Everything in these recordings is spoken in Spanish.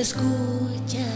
escucha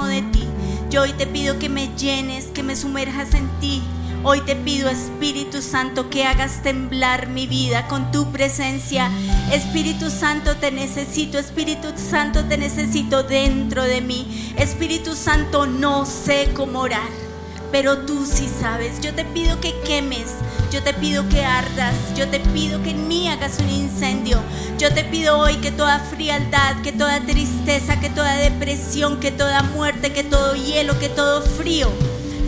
de ti. Yo hoy te pido que me llenes, que me sumerjas en ti. Hoy te pido, Espíritu Santo, que hagas temblar mi vida con tu presencia. Espíritu Santo, te necesito. Espíritu Santo, te necesito dentro de mí. Espíritu Santo, no sé cómo orar pero tú sí sabes. Yo te pido que quemes, yo te pido que ardas, yo te pido que en mí hagas un incendio. Yo te pido hoy que toda frialdad, que toda tristeza, que toda depresión, que toda muerte, que todo hielo, que todo frío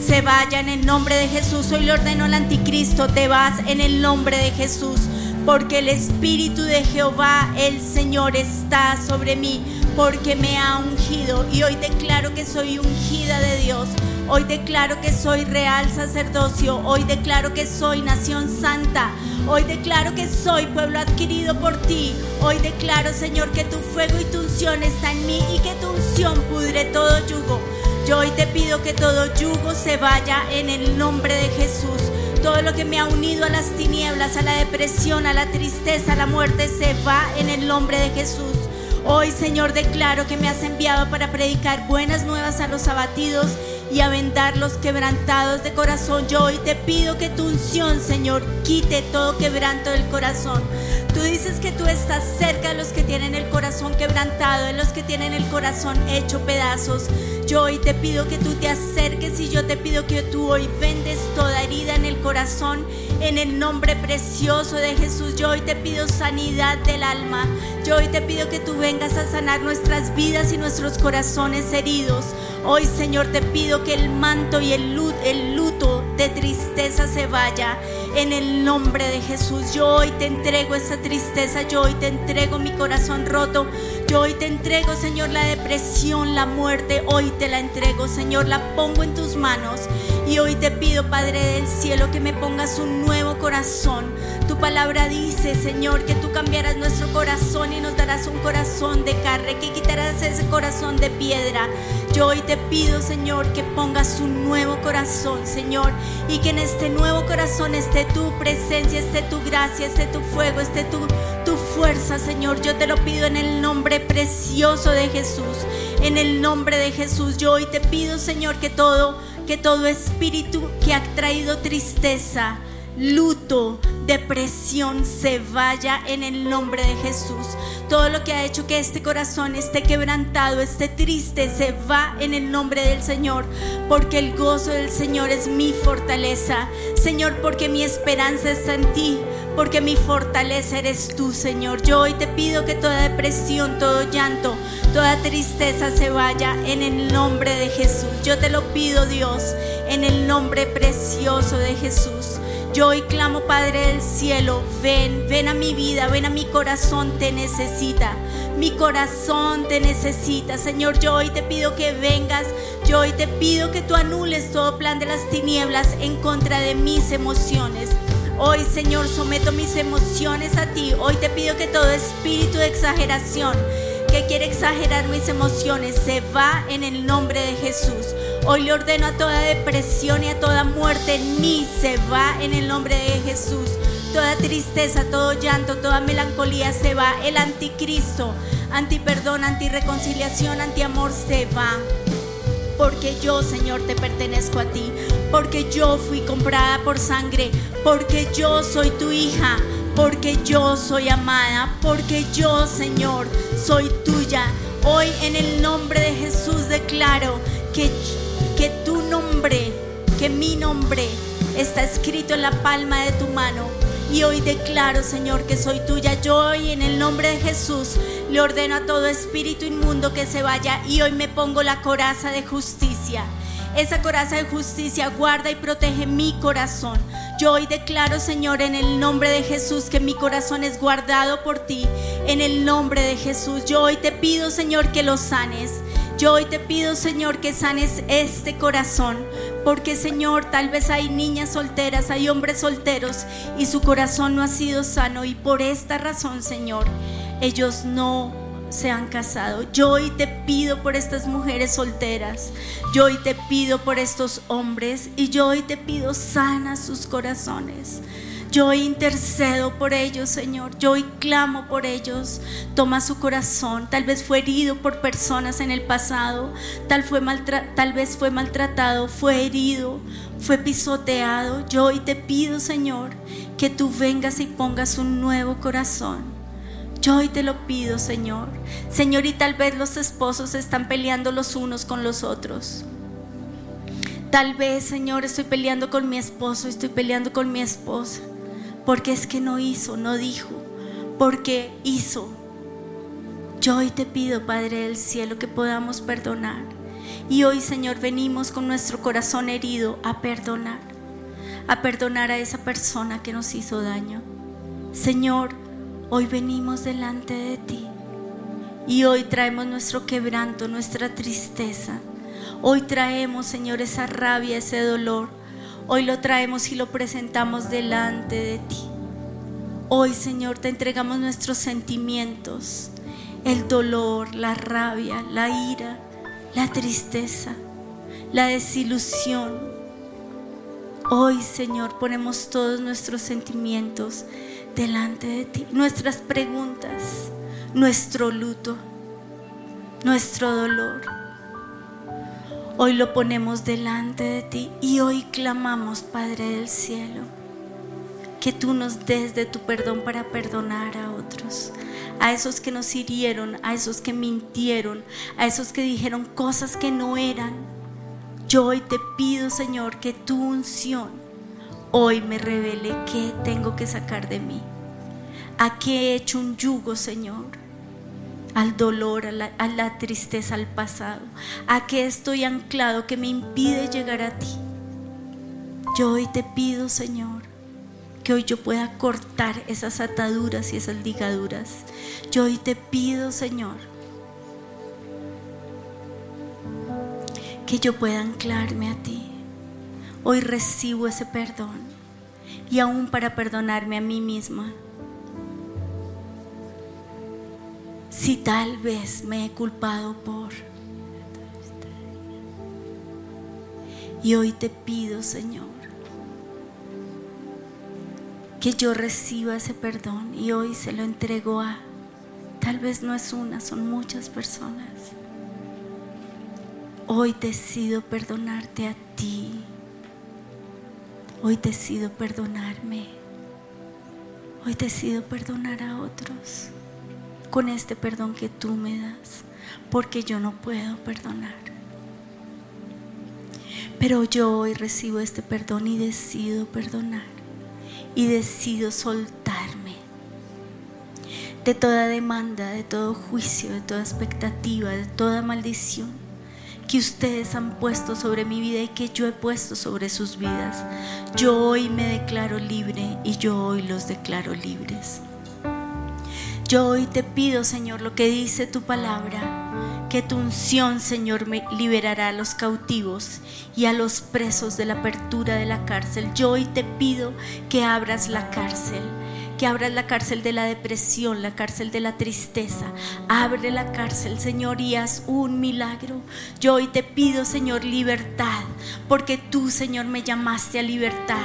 se vaya en el nombre de Jesús. Hoy le ordeno al anticristo, te vas en el nombre de Jesús. porque el Espíritu de Jehová, el Señor, está sobre mí, porque me ha ungido. Y hoy declaro que soy ungida de Dios. Hoy declaro que soy real sacerdocio. Hoy declaro que soy nación santa. Hoy declaro que soy pueblo adquirido por ti. Hoy declaro, Señor, que tu fuego y tu unción está en mí y que tu unción pudre todo yugo. Yo hoy te pido que todo yugo se vaya en el nombre de Jesús. Todo lo que me ha unido a las tinieblas, a la depresión, a la tristeza, a la muerte, se va en el nombre de Jesús. Hoy, Señor, declaro que me has enviado para predicar buenas nuevas a los abatidos y a vendar los quebrantados de corazón. Yo hoy te pido que tu unción, Señor, quite todo quebranto del corazón. Tú dices que tú estás cerca de los que tienen el corazón quebrantado, de los que tienen el corazón hecho pedazos. Yo hoy te pido que tú te acerques y yo te pido que tú hoy vendes toda herida en el corazón en el nombre precioso de Jesús. Yo hoy te pido sanidad del alma. Yo hoy te pido que tú vengas a sanar nuestras vidas y nuestros corazones heridos. Hoy, Señor, te pido que el manto y el luto, de tristeza se vaya en el nombre de Jesús. Yo hoy te entrego esa tristeza, yo hoy te entrego mi corazón roto, yo hoy te entrego, Señor, la depresión, la muerte, hoy te la entrego, Señor, la pongo en tus manos. Y hoy te pido, Padre del cielo, que me pongas un nuevo corazón. Tu palabra dice, Señor, que tú cambiarás nuestro corazón y nos darás un corazón de carne, que quitarás ese corazón de piedra. Yo hoy te pido, Señor, que pongas un nuevo corazón, Señor, y que en este nuevo corazón esté tu presencia, esté tu gracia, esté tu fuego, esté tu, tu fuerza, Señor. Yo te lo pido en el nombre precioso de Jesús. En el nombre de Jesús, yo hoy te pido, Señor, que todo, que todo espíritu que ha traído tristeza, luto, depresión se vaya en el nombre de Jesús. Todo lo que ha hecho que este corazón esté quebrantado, esté triste, se va en el nombre del Señor, porque el gozo del Señor es mi fortaleza. Señor, porque mi esperanza está en ti, porque mi fortaleza eres tú, Señor. Yo hoy te pido que toda depresión, todo llanto, toda tristeza se vaya en el nombre de Jesús. Yo te lo pido, Dios, en el nombre precioso de Jesús. Yo hoy clamo, Padre del cielo, ven, ven a mi vida, ven a mi corazón, te necesita. Mi corazón te necesita. Señor, yo hoy te pido que vengas. Yo hoy te pido que tú anules todo plan de las tinieblas en contra de mis emociones. Hoy, Señor, someto mis emociones a ti. Hoy te pido que todo espíritu de exageración que quiere exagerar mis emociones se va en el nombre de Jesús. Hoy le ordeno a toda depresión y a toda muerte en mí se va en el nombre de Jesús. Toda tristeza, todo llanto, toda melancolía se va. El anticristo, antiperdón, antireconciliación, antiamor se va. Porque yo, Señor, te pertenezco a ti. Porque yo fui comprada por sangre. Porque yo soy tu hija. Porque yo soy amada. Porque yo, Señor, soy tuya. Hoy en el nombre de Jesús declaro que, que tu nombre, que mi nombre está escrito en la palma de tu mano. Y hoy declaro, Señor, que soy tuya. Yo hoy en el nombre de Jesús le ordeno a todo espíritu inmundo que se vaya y hoy me pongo la coraza de justicia. Esa coraza de justicia guarda y protege mi corazón. Yo hoy declaro, Señor, en el nombre de Jesús, que mi corazón es guardado por ti. En el nombre de Jesús, yo hoy te pido, Señor, que lo sanes. Yo hoy te pido, Señor, que sanes este corazón. Porque, Señor, tal vez hay niñas solteras, hay hombres solteros y su corazón no ha sido sano. Y por esta razón, Señor, ellos no se han casado. Yo hoy te pido por estas mujeres solteras. Yo hoy te pido por estos hombres. Y yo hoy te pido sana sus corazones. Yo hoy intercedo por ellos, Señor. Yo hoy clamo por ellos. Toma su corazón. Tal vez fue herido por personas en el pasado. Tal, fue tal vez fue maltratado, fue herido, fue pisoteado. Yo hoy te pido, Señor, que tú vengas y pongas un nuevo corazón. Yo hoy te lo pido, Señor. Señor, y tal vez los esposos están peleando los unos con los otros. Tal vez, Señor, estoy peleando con mi esposo, estoy peleando con mi esposa. Porque es que no hizo, no dijo. Porque hizo. Yo hoy te pido, Padre del cielo, que podamos perdonar. Y hoy, Señor, venimos con nuestro corazón herido a perdonar. A perdonar a esa persona que nos hizo daño Señor, hoy venimos delante de ti y hoy traemos nuestro quebranto, nuestra tristeza. Hoy traemos, Señor, esa rabia, ese dolor. Hoy lo traemos y lo presentamos delante de ti. Hoy, Señor, te entregamos nuestros sentimientos, el dolor, la rabia, la ira, la tristeza, la desilusión. Hoy, Señor, ponemos todos nuestros sentimientos delante de ti, nuestras preguntas, nuestro luto, nuestro dolor. Hoy lo ponemos delante de ti y hoy clamamos, Padre del cielo, que tú nos des de tu perdón para perdonar a otros, a esos que nos hirieron, a esos que mintieron, a esos que dijeron cosas que no eran. Yo hoy te pido, Señor, que tu unción hoy me revele qué tengo que sacar de mí. ¿A qué he hecho un yugo, Señor? Al dolor, a la, a la tristeza, al pasado. ¿A qué estoy anclado que me impide llegar a ti? Yo hoy te pido, Señor, que hoy yo pueda cortar esas ataduras y esas ligaduras. Yo hoy te pido, Señor, que yo pueda anclarme a ti. Hoy recibo ese perdón y aún para perdonarme a mí misma. Si tal vez me he culpado por... Y hoy te pido, Señor, que yo reciba ese perdón y hoy se lo entrego a... Tal vez no es una, son muchas personas. Hoy decido perdonarte a ti. Hoy decido perdonarme. Hoy decido perdonar a otros con este perdón que tú me das, porque yo no puedo perdonar. Pero yo hoy recibo este perdón y decido perdonar y decido soltarme de toda demanda, de todo juicio, de toda expectativa, de toda maldición que ustedes han puesto sobre mi vida y que yo he puesto sobre sus vidas. Yo hoy me declaro libre y yo hoy los declaro libres. Yo hoy te pido, Señor, lo que dice tu palabra, que tu unción, Señor, me liberará a los cautivos y a los presos de la apertura de la cárcel. Yo hoy te pido que abras la cárcel que abras la cárcel de la depresión, la cárcel de la tristeza. Abre la cárcel, Señor, y haz un milagro. Yo hoy te pido, Señor, libertad, porque tú, Señor, me llamaste a libertad.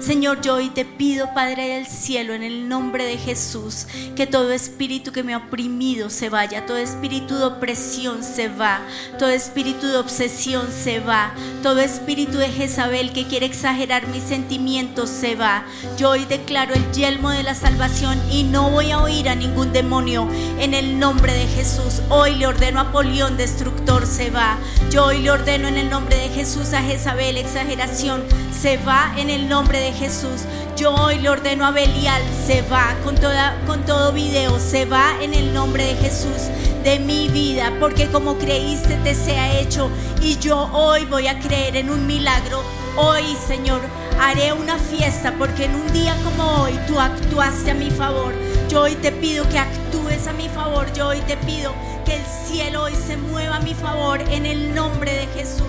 Señor, yo hoy te pido, Padre del cielo, en el nombre de Jesús, que todo espíritu que me ha oprimido se vaya, todo espíritu de opresión se va, todo espíritu de obsesión se va, todo espíritu de Jezabel que quiere exagerar mis sentimientos se va. Yo hoy declaro el yelmo de la salvación y no voy a oír a ningún demonio en el nombre de Jesús. Hoy le ordeno a Polión, destructor, se va. Yo hoy le ordeno en el nombre de Jesús a Jezabel, exageración, se va en el nombre de Jesús. Yo hoy le ordeno a Belial, se va con, toda, con todo video, se va en el nombre de Jesús de mi vida, porque como creíste te sea hecho y yo hoy voy a creer en un milagro. Hoy, Señor, haré una fiesta porque en un día como hoy tú actuaste a mi favor. Yo hoy te pido que actúes a mi favor. Yo hoy te pido que el cielo hoy se mueva a mi favor en el nombre de Jesús.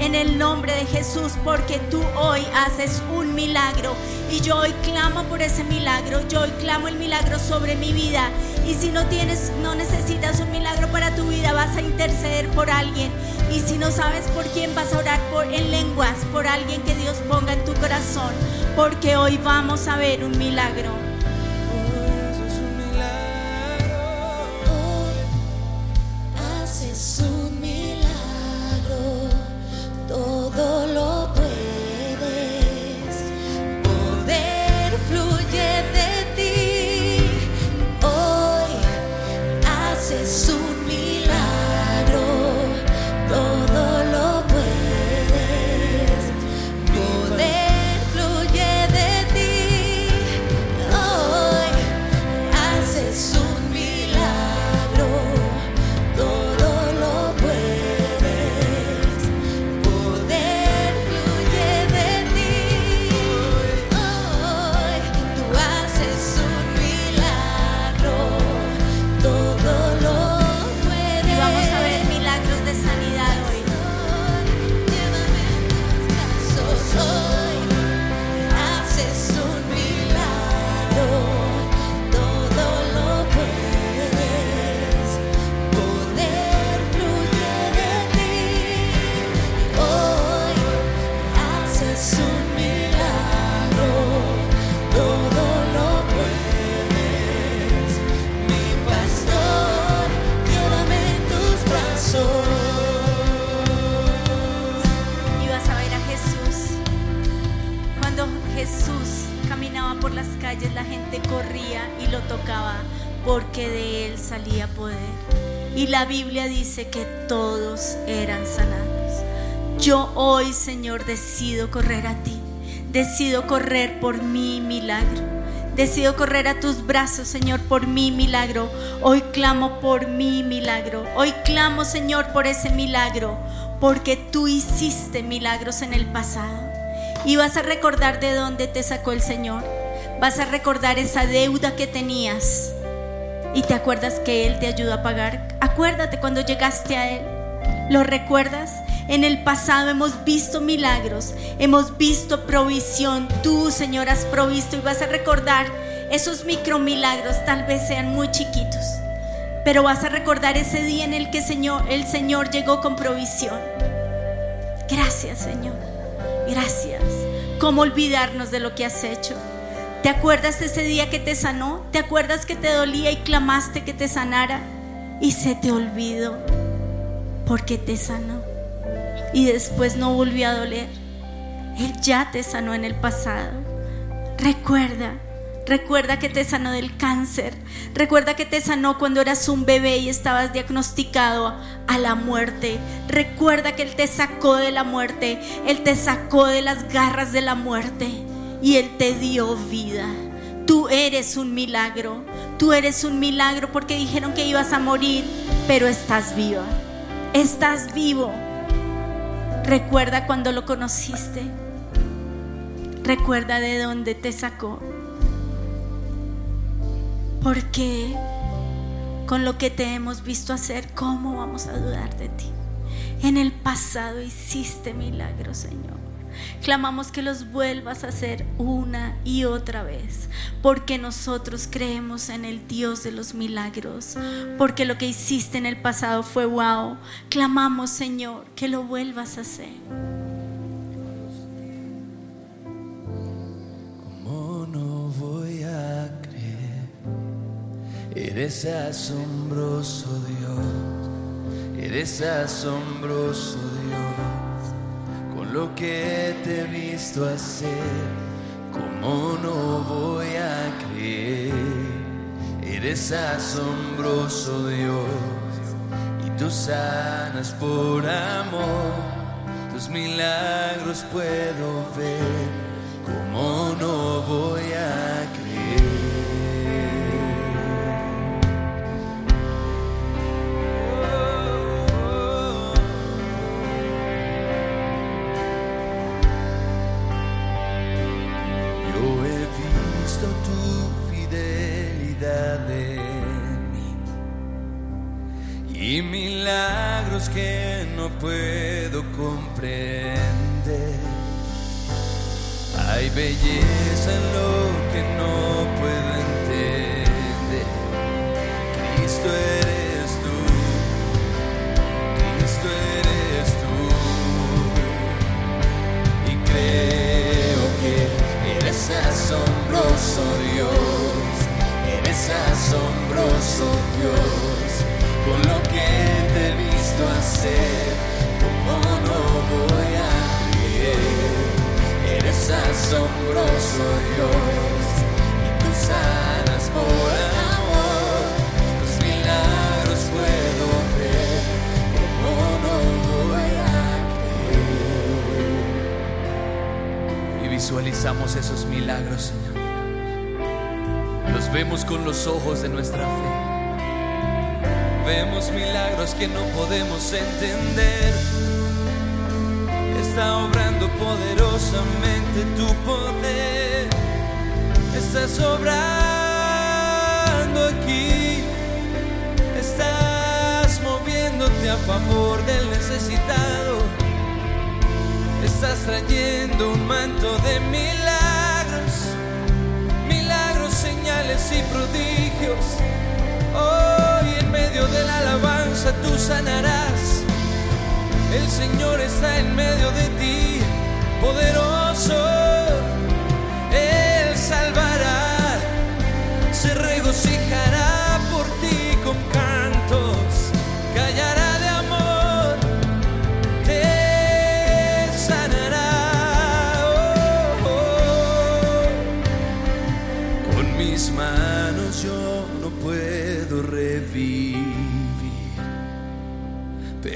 En el nombre de Jesús, porque tú hoy haces un milagro y yo hoy clamo por ese milagro. Yo hoy clamo el milagro sobre mi vida. Y si no tienes, no necesitas un milagro para tu vida, vas a interceder por alguien. Y si no sabes por quién, vas a orar por en lenguas, por alguien que Dios ponga en tu corazón, porque hoy vamos a ver un milagro. Todo lo puedes. Que todos eran sanados. Yo hoy, Señor, decido correr a ti. Decido correr por mi milagro. Decido correr a tus brazos, Señor, por mi milagro. Hoy clamo por mi milagro. Hoy clamo, Señor, por ese milagro. Porque tú hiciste milagros en el pasado. Y vas a recordar de dónde te sacó el Señor. Vas a recordar esa deuda que tenías. Y te acuerdas que Él te ayudó a pagar. Acuérdate cuando llegaste a Él. ¿Lo recuerdas? En el pasado hemos visto milagros, hemos visto provisión. Tú, Señor, has provisto y vas a recordar esos micromilagros, tal vez sean muy chiquitos, pero vas a recordar ese día en el que Señor, el Señor llegó con provisión. Gracias, Señor. Gracias. ¿Cómo olvidarnos de lo que has hecho? ¿Te acuerdas de ese día que te sanó? ¿Te acuerdas que te dolía y clamaste que te sanara? Y se te olvidó porque te sanó y después no volvió a doler. Él ya te sanó en el pasado. Recuerda, recuerda que te sanó del cáncer. Recuerda que te sanó cuando eras un bebé y estabas diagnosticado a la muerte. Recuerda que Él te sacó de la muerte. Él te sacó de las garras de la muerte y Él te dio vida. Tú eres un milagro. Tú eres un milagro porque dijeron que ibas a morir, pero estás viva. Estás vivo. Recuerda cuando lo conociste. Recuerda de dónde te sacó. Porque con lo que te hemos visto hacer, ¿cómo vamos a dudar de ti? En el pasado hiciste milagros, Señor. Clamamos que los vuelvas a hacer una y otra vez, porque nosotros creemos en el Dios de los milagros, porque lo que hiciste en el pasado fue wow. Clamamos, Señor, que lo vuelvas a hacer. ¿Cómo no voy a creer? Eres asombroso Dios, eres asombroso Dios, lo que te he visto hacer, ¿cómo no voy a creer? Eres asombroso Dios, y tú sanas por amor, tus milagros puedo ver. ¿Cómo no voy a creer?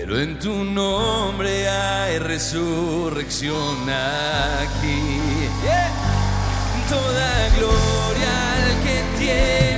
Pero en tu nombre hay resurrección aquí. Yeah. Toda gloria al que tiene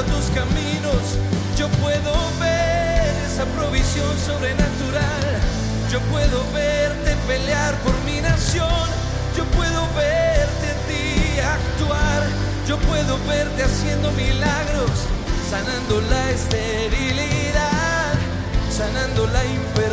a tus caminos, yo puedo ver esa provisión sobrenatural, yo puedo verte pelear por mi nación, yo puedo verte a ti actuar, yo puedo verte haciendo milagros, sanando la esterilidad, sanando la infertilidad,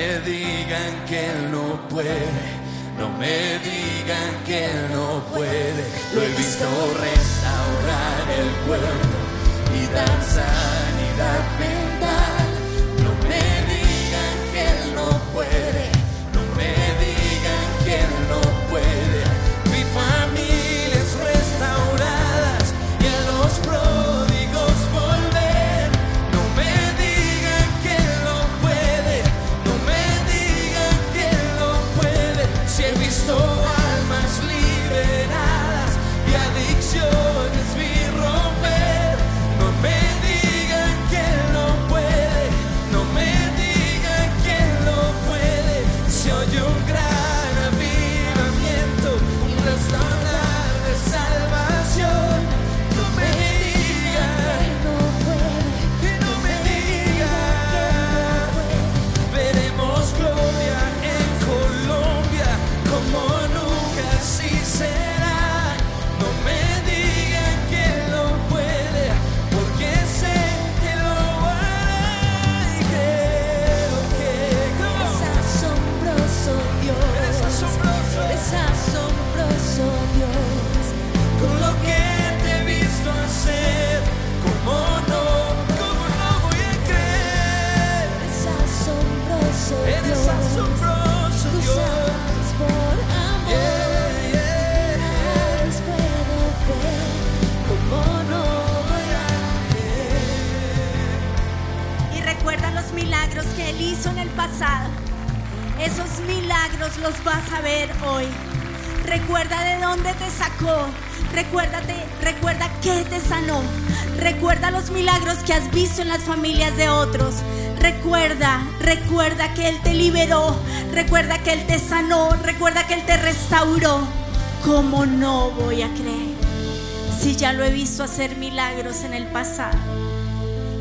me digan que él no puede. No me digan que él no puede. Lo he visto restaurar el cuerpo y dar sacó. Recuérdate, recuerda que te sanó. Recuerda los milagros que has visto en las familias de otros. Recuerda, recuerda que Él te liberó. Recuerda que Él te sanó. Recuerda que Él te restauró. ¿Cómo no voy a creer? Si ya lo he visto hacer milagros en el pasado.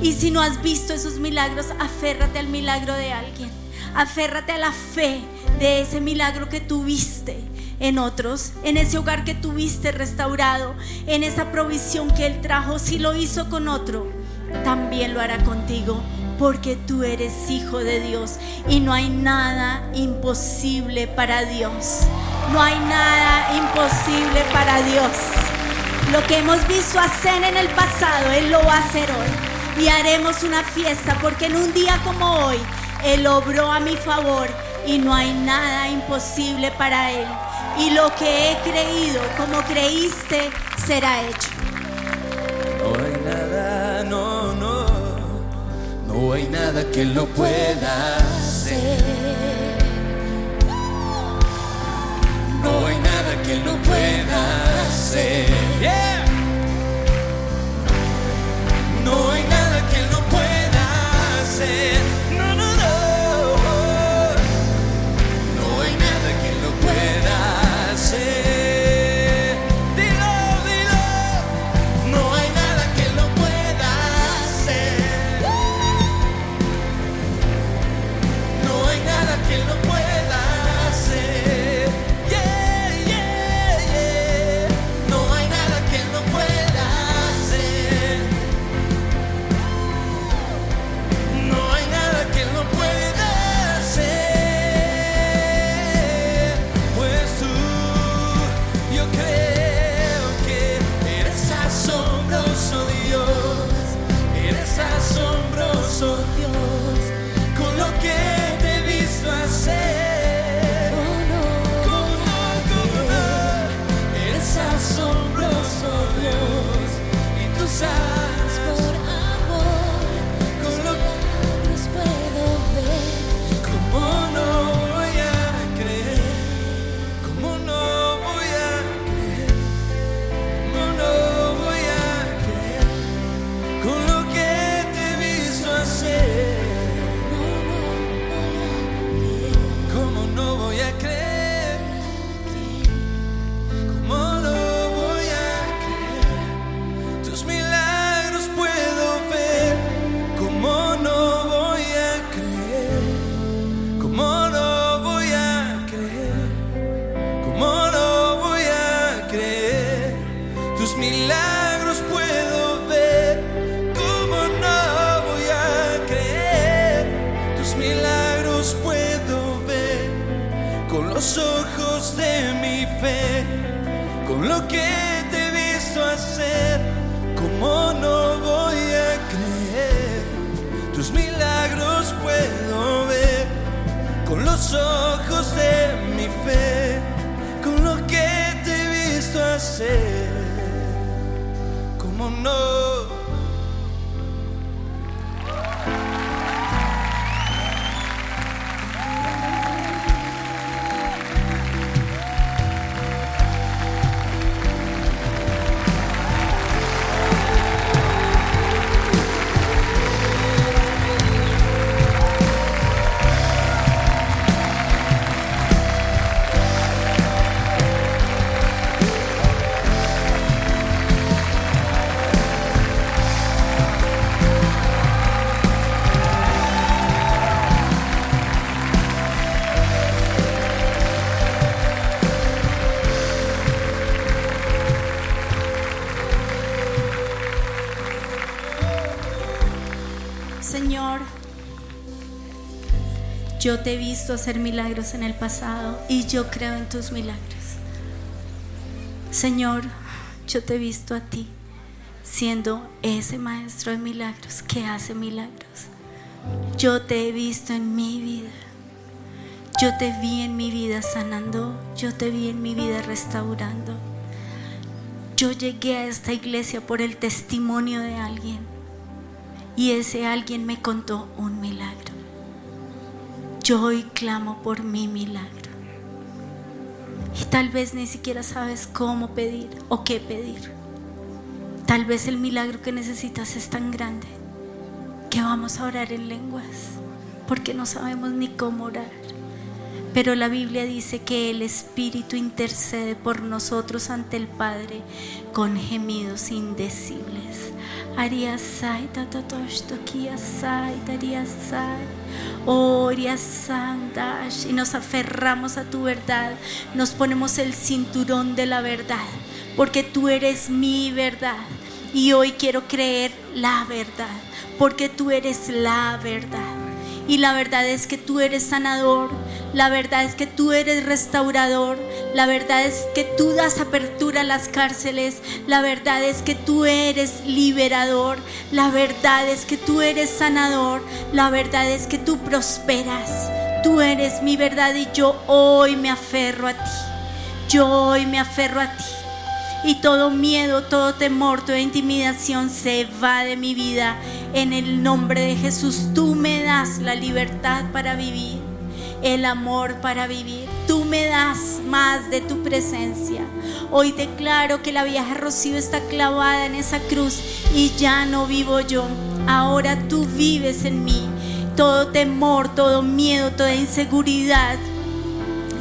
Y si no has visto esos milagros, aférrate al milagro de alguien. Aférrate a la fe de ese milagro que tuviste en otros, en ese hogar que tuviste restaurado, en esa provisión que Él trajo. Si lo hizo con otro, también lo hará contigo, porque tú eres hijo de Dios y no hay nada imposible para Dios. No hay nada imposible para Dios. Lo que hemos visto hacer en el pasado, Él lo va a hacer hoy. Y haremos una fiesta porque en un día como hoy, Él obró a mi favor y no hay nada imposible para Él. Y lo que he creído, como creíste, será hecho. No hay nada, no, no. No hay nada que Él no pueda hacer. No hay nada que Él no pueda hacer. Yeah. No hay nada que Él no pueda hacer. Los ojos de mi fe, con lo que te he visto hacer. ¿Cómo no? Yo te he visto hacer milagros en el pasado y yo creo en tus milagros. Señor, yo te he visto a ti siendo ese maestro de milagros que hace milagros. Yo te he visto en mi vida. Yo te vi en mi vida sanando. Yo te vi en mi vida restaurando. Yo llegué a esta iglesia por el testimonio de alguien y ese alguien me contó un milagro. Yo hoy clamo por mi milagro. Y tal vez ni siquiera sabes cómo pedir o qué pedir. Tal vez el milagro que necesitas es tan grande que vamos a orar en lenguas porque no sabemos ni cómo orar. Pero la Biblia dice que el Espíritu intercede por nosotros ante el Padre con gemidos indecibles. Ariasai, tatatoshtokiasai, tariasai, oriasandash. Y nos aferramos a tu verdad. Nos ponemos el cinturón de la verdad. Porque tú eres mi verdad. Y hoy quiero creer la verdad. Porque tú eres la verdad. Y la verdad es que tú eres sanador. La verdad es que tú eres restaurador. La verdad es que tú das apertura a las cárceles. La verdad es que tú eres liberador. La verdad es que tú eres sanador. La verdad es que tú prosperas. Tú eres mi verdad y yo hoy me aferro a ti. Yo hoy me aferro a ti. y todo miedo, todo temor, toda intimidación se va de mi vida. En el nombre de Jesús, tú me das la libertad para vivir, el amor para vivir. Tú me das más de tu presencia. Hoy declaro que la vieja Rocío está clavada en esa cruz y ya no vivo yo. Ahora tú vives en mí. Todo temor, todo miedo, toda inseguridad,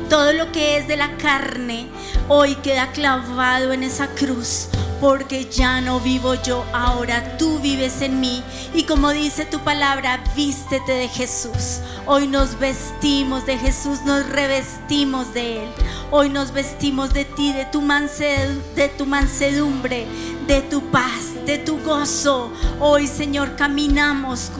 todo lo que es de la carne hoy queda clavado en esa cruz. Porque ya no vivo yo, ahora tú vives en mí. Y como dice tu palabra, vístete de Jesús. Hoy nos vestimos de Jesús, nos revestimos de Él. Hoy nos vestimos de ti, de tu, de tu mansedumbre, de tu paz, de tu gozo. Hoy, Señor, caminamos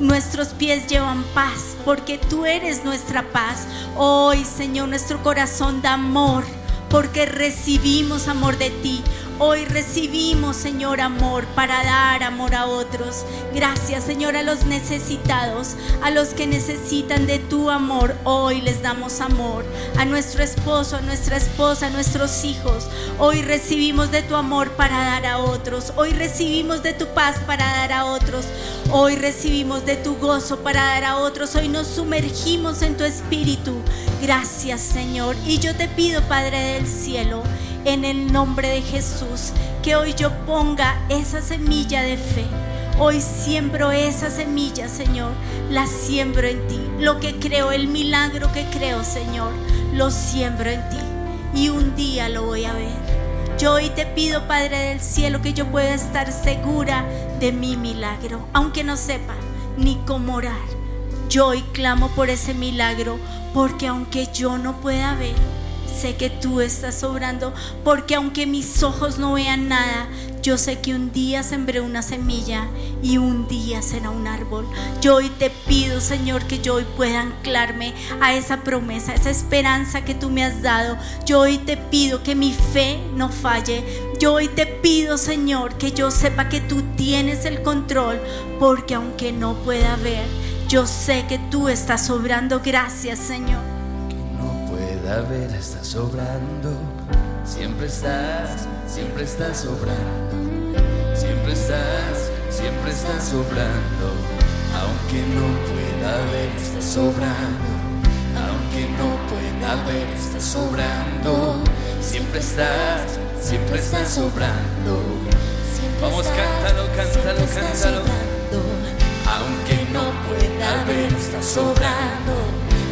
Nuestros pies llevan paz porque tú eres nuestra paz. Hoy, Señor, nuestro corazón da amor porque recibimos amor de ti. Hoy recibimos, Señor, amor para dar amor a otros. Gracias, Señor, a los necesitados, a los que necesitan de tu amor. Hoy les damos amor. A nuestro esposo, a nuestra esposa, a nuestros hijos. Hoy recibimos de tu amor para dar a otros. Hoy recibimos de tu paz para dar a otros. Hoy recibimos de tu gozo para dar a otros. Hoy nos sumergimos en tu espíritu. Gracias, Señor. Y yo te pido, Padre del cielo, en el nombre de Jesús, que hoy yo ponga esa semilla de fe. Hoy siembro esa semilla, Señor, la siembro en ti. Lo que creo, el milagro que creo, Señor, lo siembro en ti. Y un día lo voy a ver. Yo hoy te pido, Padre del cielo, que yo pueda estar segura de mi milagro, aunque no sepa ni cómo orar. Yo hoy clamo por ese milagro, porque aunque yo no pueda ver, sé que tú estás obrando, porque aunque mis ojos no vean nada, yo sé que un día sembré una semilla y un día será un árbol. Yo hoy te pido, Señor, que yo hoy pueda anclarme a esa promesa, a esa esperanza que tú me has dado. Yo hoy te pido que mi fe no falle. Yo hoy te pido, Señor, que yo sepa que tú tienes el control, porque aunque no pueda ver, yo sé que tú estás obrando. Gracias, Señor a ver, estás sobrando. Siempre estás, siempre estás sobrando. Siempre estás, siempre estás sobrando. Aunque no pueda ver, estás sobrando. Aunque no pueda ver, estás sobrando. Siempre estás, siempre estás sobrando. Vamos, cántalo, cántalo, cántalo. Aunque no pueda ver, estás sobrando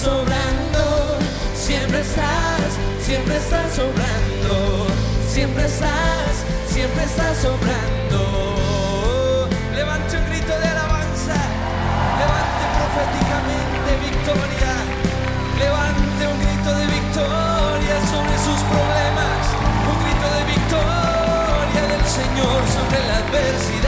Sobrando. Siempre estás, siempre estás sobrando. Siempre estás, siempre estás sobrando. Levante un grito de alabanza. Levante proféticamente victoria. Levante un grito de victoria sobre sus problemas. Un grito de victoria del Señor sobre la adversidad.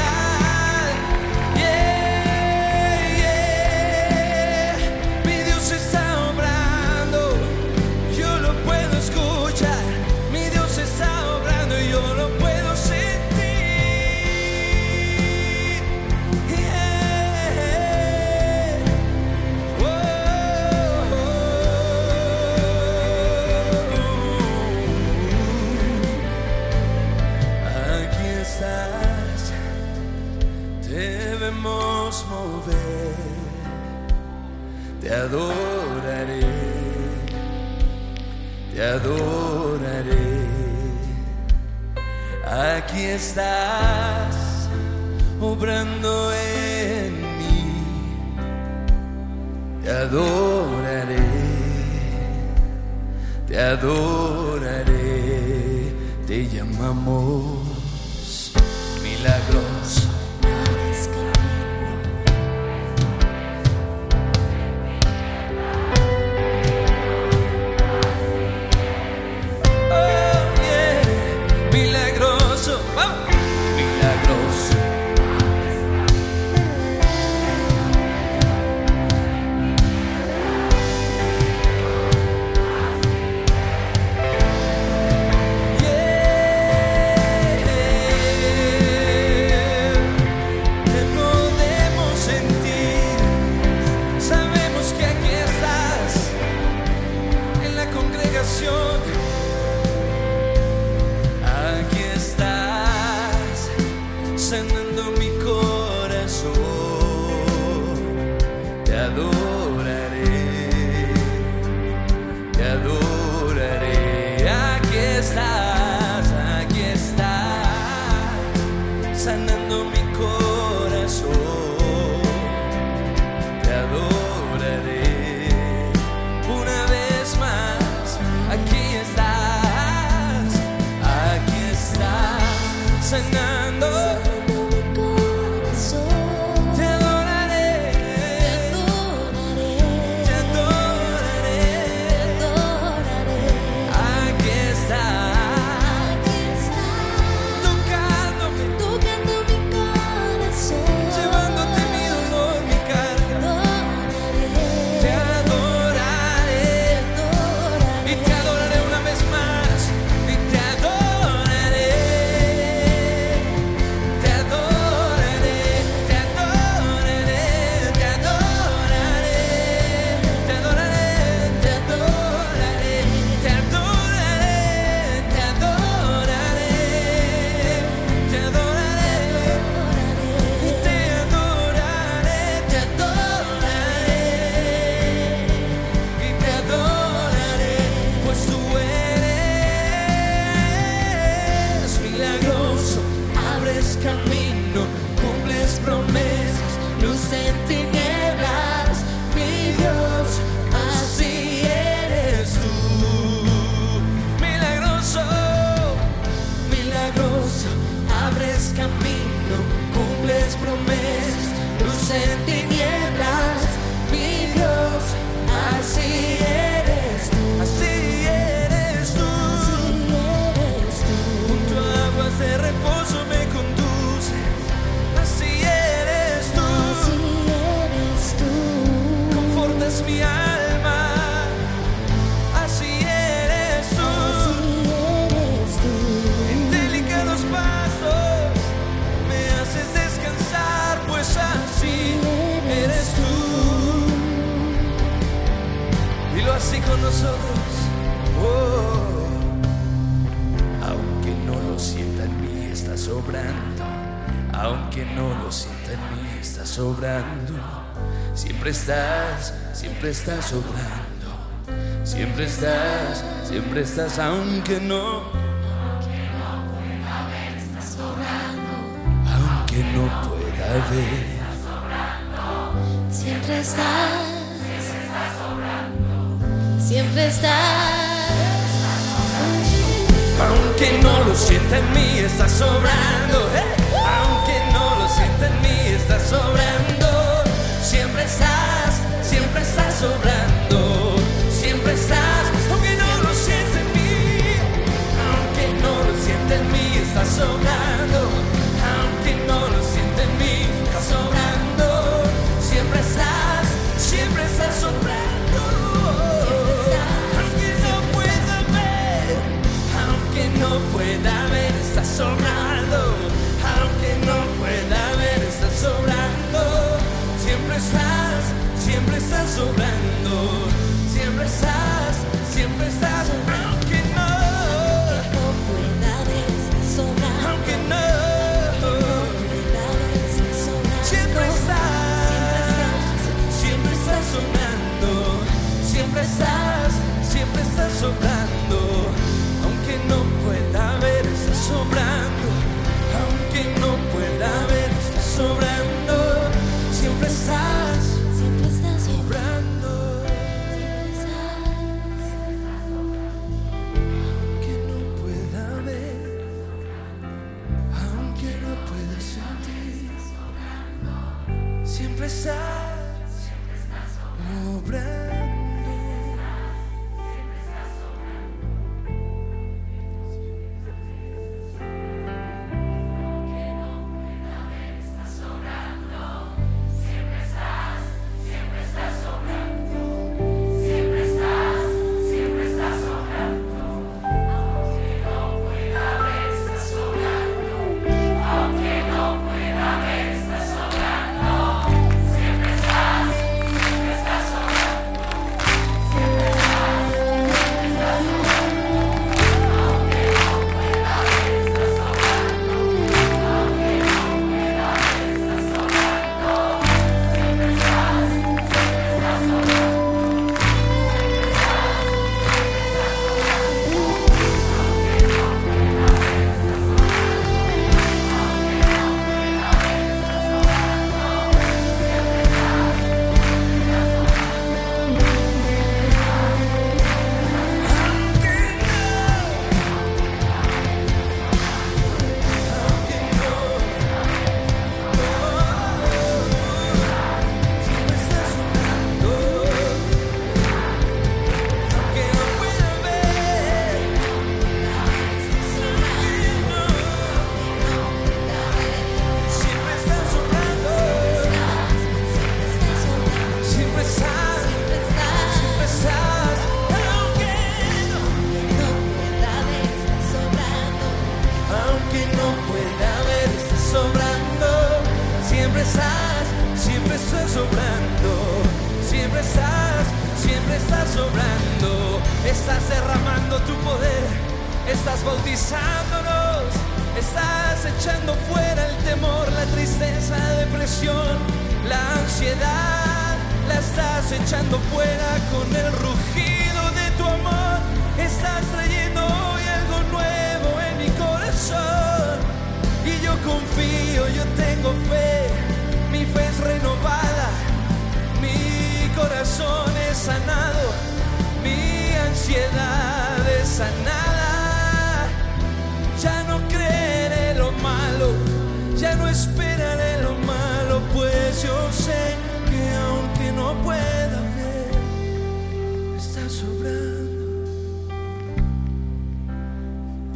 Adoraré, te adoraré. Aquí estás obrando en mí, te adoraré, te adoraré. te llamamos fuerzas aunque no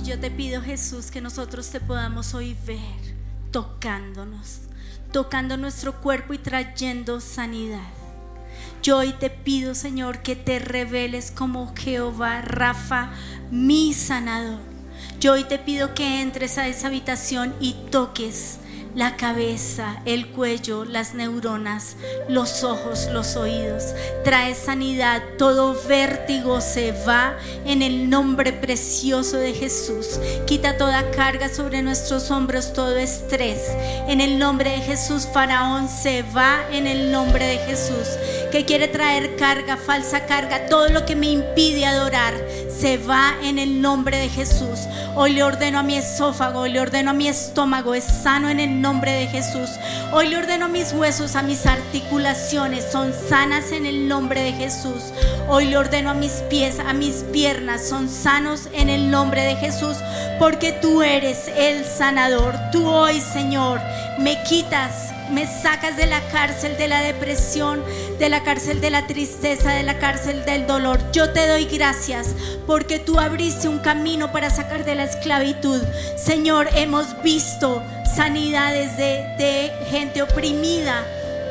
Yo te pido, Jesús, que nosotros te podamos hoy ver tocándonos, tocando nuestro cuerpo y trayendo sanidad. Yo hoy te pido, Señor, que te reveles como Jehová Rafa, mi sanador. Yo hoy te pido que entres a esa habitación y toques la cabeza, el cuello, las neuronas, los ojos, los oídos. Trae sanidad, todo vértigo se va en el nombre precioso de Jesús. Quita toda carga sobre nuestros hombros, todo estrés. En el nombre de Jesús, Faraón se va en el nombre de Jesús. Que quiere traer carga, falsa carga, todo lo que me impide adorar, se va en el nombre de Jesús. Hoy le ordeno a mi esófago, hoy le ordeno a mi estómago, es sano en el nombre de Jesús. Hoy le ordeno a mis huesos, a mis articulaciones, son sanas en el nombre de Jesús. Hoy le ordeno a mis pies, a mis piernas, son sanos en el nombre de Jesús, porque tú eres el sanador. Tú hoy, Señor, me quitas me sacas de la cárcel de la depresión, de la cárcel de la tristeza, de la cárcel del dolor. Yo te doy gracias porque tú abriste un camino para sacar de la esclavitud. Señor, hemos visto sanidades de, gente oprimida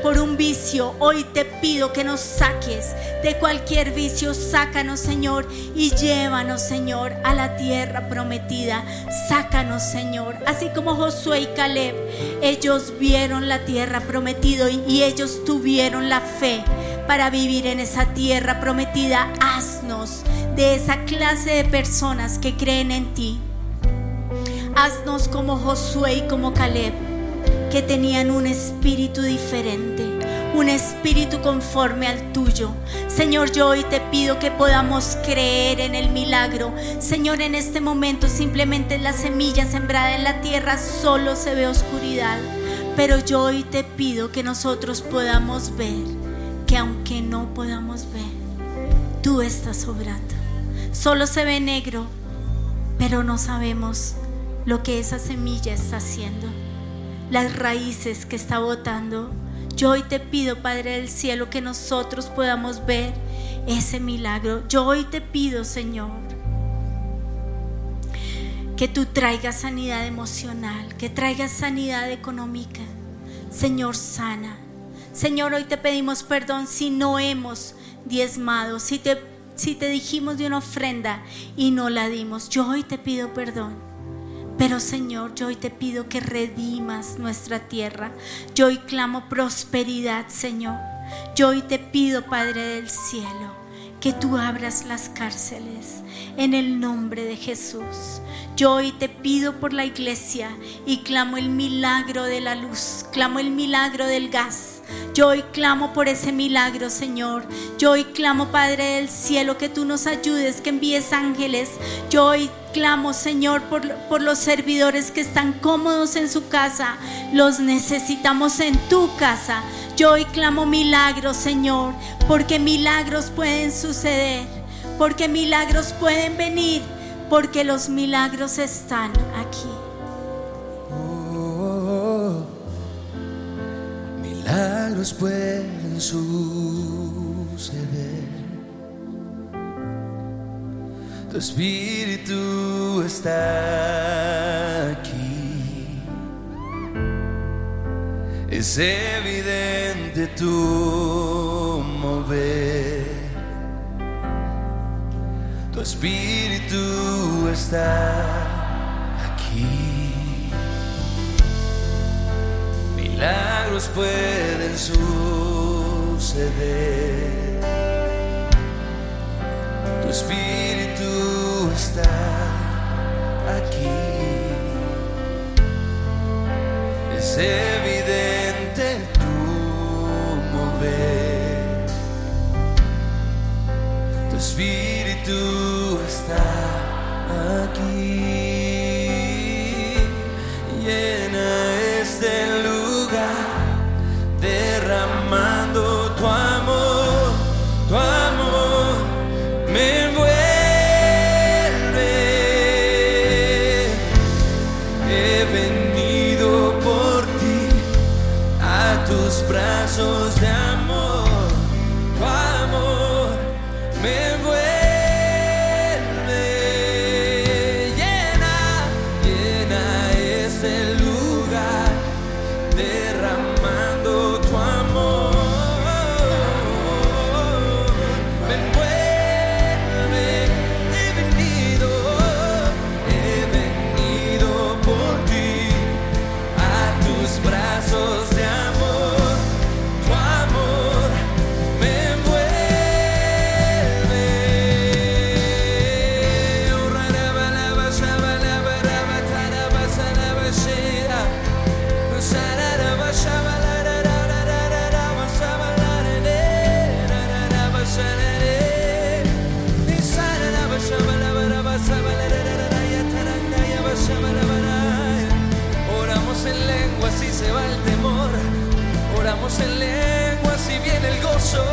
por un vicio, hoy te pido que nos saques de cualquier vicio. Sácanos, Señor, y llévanos, Señor, a la tierra prometida. Sácanos, Señor. Así como Josué y Caleb, ellos vieron la tierra prometida y, ellos tuvieron la fe para vivir en esa tierra prometida. Haznos de esa clase de personas que creen en ti. Haznos como Josué y como Caleb que tenían un espíritu diferente, un espíritu conforme al tuyo. Señor, yo hoy te pido que podamos creer en el milagro. Señor, en este momento simplemente la semilla sembrada en la tierra solo se ve oscuridad. Pero yo hoy te pido que nosotros podamos ver que aunque no podamos ver, tú estás obrando. Solo se ve negro, pero no sabemos lo que esa semilla está haciendo las raíces que está botando. Yo hoy te pido, Padre del Cielo, que nosotros podamos ver ese milagro. Yo hoy te pido, Señor, que tú traigas sanidad emocional, que traigas sanidad económica. Señor, sana. Señor, hoy te pedimos perdón si no hemos diezmado, si te, si te dijimos de una ofrenda y no la dimos. Yo hoy te pido perdón. Pero Señor, yo hoy te pido que redimas nuestra tierra. Yo hoy clamo prosperidad, Señor. Yo hoy te pido, Padre del cielo, que tú abras las cárceles en el nombre de Jesús. Yo hoy te pido por la iglesia y clamo el milagro de la luz, clamo el milagro del gas. Yo hoy clamo por ese milagro, Señor. Yo hoy clamo, Padre del cielo, que tú nos ayudes, que envíes ángeles. Yo hoy clamo, Señor, por, por, los servidores que están cómodos en su casa. Los necesitamos en tu casa. Yo hoy clamo milagros, Señor, porque milagros pueden suceder, porque milagros pueden venir, porque los milagros están aquí. milagros pueden suceder. Tu espíritu está aquí. Es evidente tu mover. Espíritu está aquí. Milagros pueden suceder. Tu Espíritu está aquí. Es evidente tu mover. Tu Espíritu está aquí. En lenguas y viene el gozo.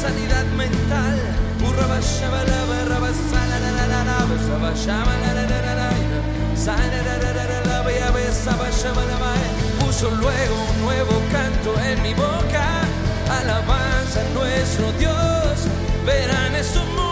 Sanidad mental. Shabalabaya. Puso luego un nuevo canto en mi boca. Alabanza a nuestro Dios. Verán eso muchos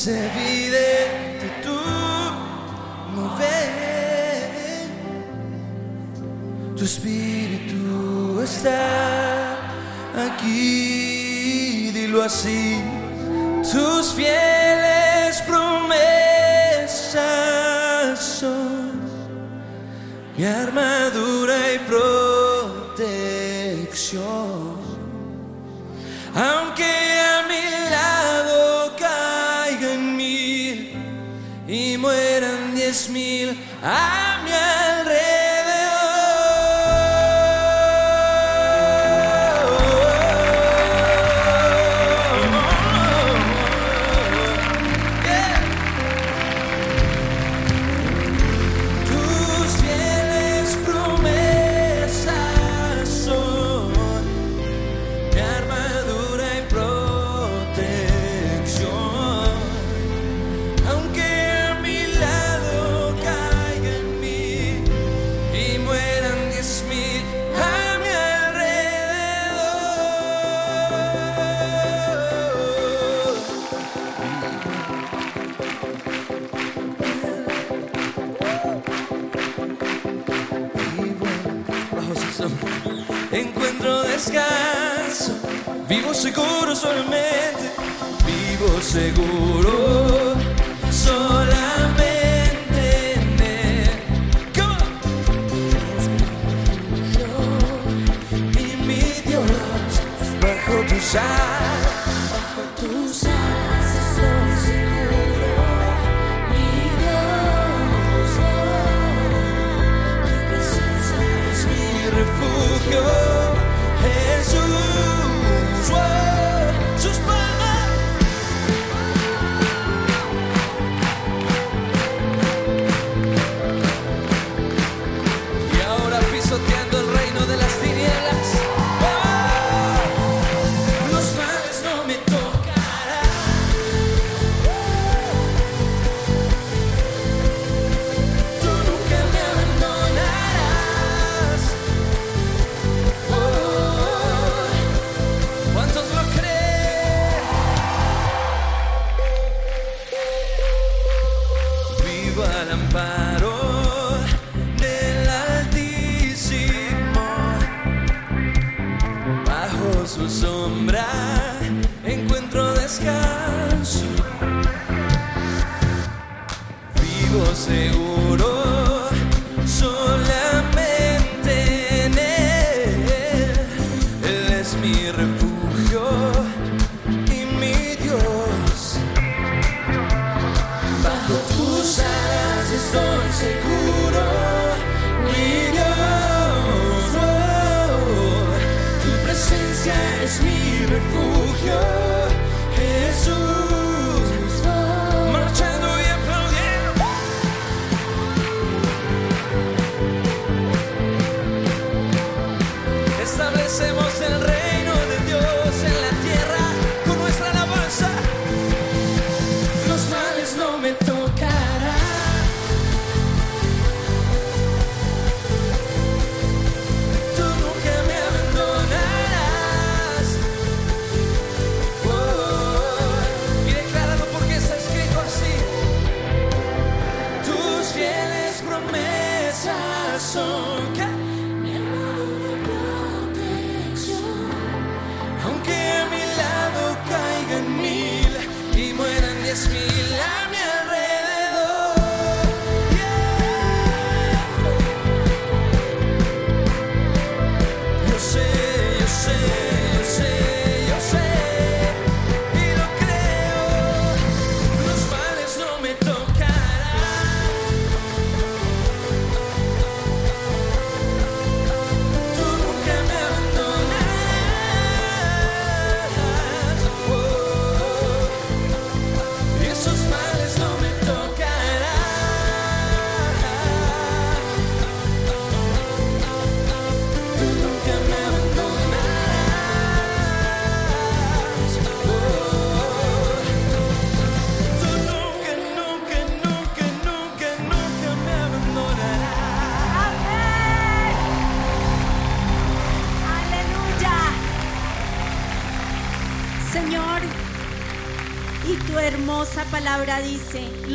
Es evidente tu mover. Tu espíritu está aquí. Dilo así. Tus fieles promesas son mi armadura y protección. Aunque mil Vivo seguro solamente, vivo seguro solamente en él. Yo y mi Dios bajo tus alas, bajo tus alas estoy seguro. Mi Dios, tu presencia es mi refugio. Jesús,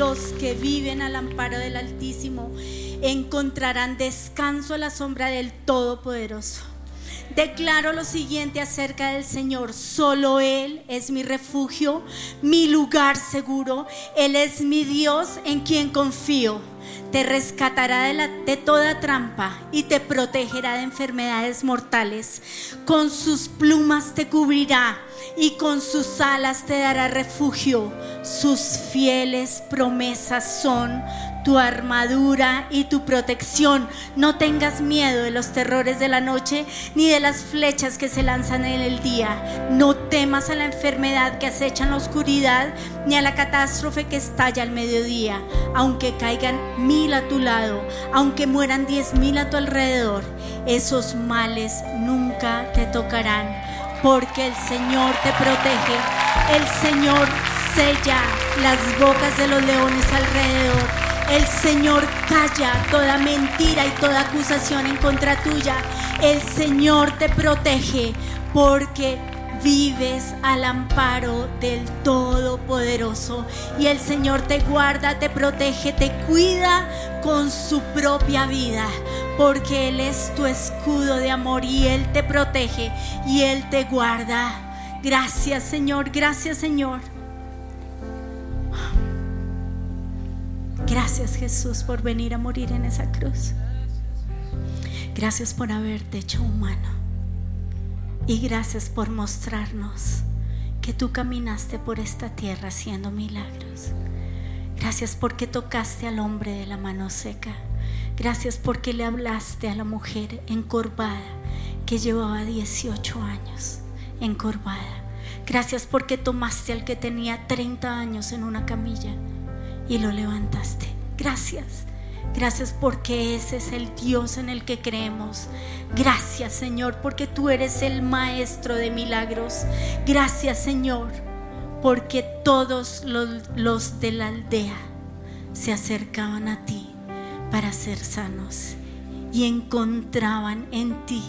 los que viven al amparo del Altísimo encontrarán descanso a la sombra del Todopoderoso. Declaro lo siguiente acerca del Señor. Solo Él es mi refugio, mi lugar seguro. Él es mi Dios en quien confío. Te rescatará de, toda trampa y te protegerá de enfermedades mortales. Con sus plumas te cubrirá y con sus alas te dará refugio. Sus fieles promesas son tu armadura y tu protección. No tengas miedo de los terrores de la noche ni de las flechas que se lanzan en el día. No temas a la enfermedad que acecha en la oscuridad ni a la catástrofe que estalla al mediodía. Aunque caigan mil a tu lado, aunque mueran diez mil a tu alrededor, esos males nunca te tocarán. Porque el Señor te protege, el Señor sella las bocas de los leones alrededor. El Señor calla toda mentira y toda acusación en contra tuya. El Señor te protege porque vives al amparo del Todopoderoso. Y el Señor te guarda, te protege, te cuida con su propia vida. Porque Él es tu escudo de amor y Él te protege y Él te guarda. Gracias Señor, gracias Señor. Gracias Jesús por venir a morir en esa cruz. Gracias por haberte hecho humano. Y gracias por mostrarnos que tú caminaste por esta tierra haciendo milagros. Gracias porque tocaste al hombre de la mano seca. Gracias porque le hablaste a la mujer encorvada. que llevaba 18 años encorvada. Gracias porque tomaste al que tenía 30 años en una camilla y lo levantaste. Gracias. Gracias porque ese es el Dios en el que creemos. Gracias Señor porque tú eres el maestro de milagros. Gracias Señor porque todos los, de la aldea se acercaban a ti para ser sanos y encontraban en ti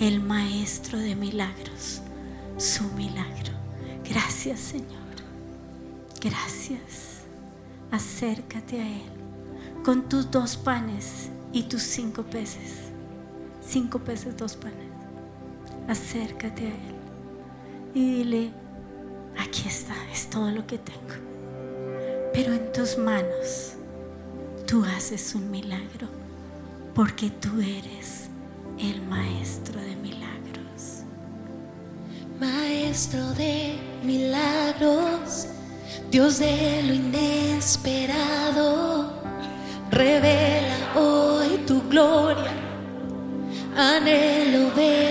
el maestro de milagros, su milagro. Gracias Señor. Gracias. Acércate a Él con tus dos panes y tus cinco peces. Cinco peces, dos panes. Acércate a Él y dile, aquí está, es todo lo que tengo. Pero en tus manos tú haces un milagro porque tú eres el maestro de milagros. Maestro de milagros, Dios de lo inesperado, revela hoy tu gloria, anhelo ver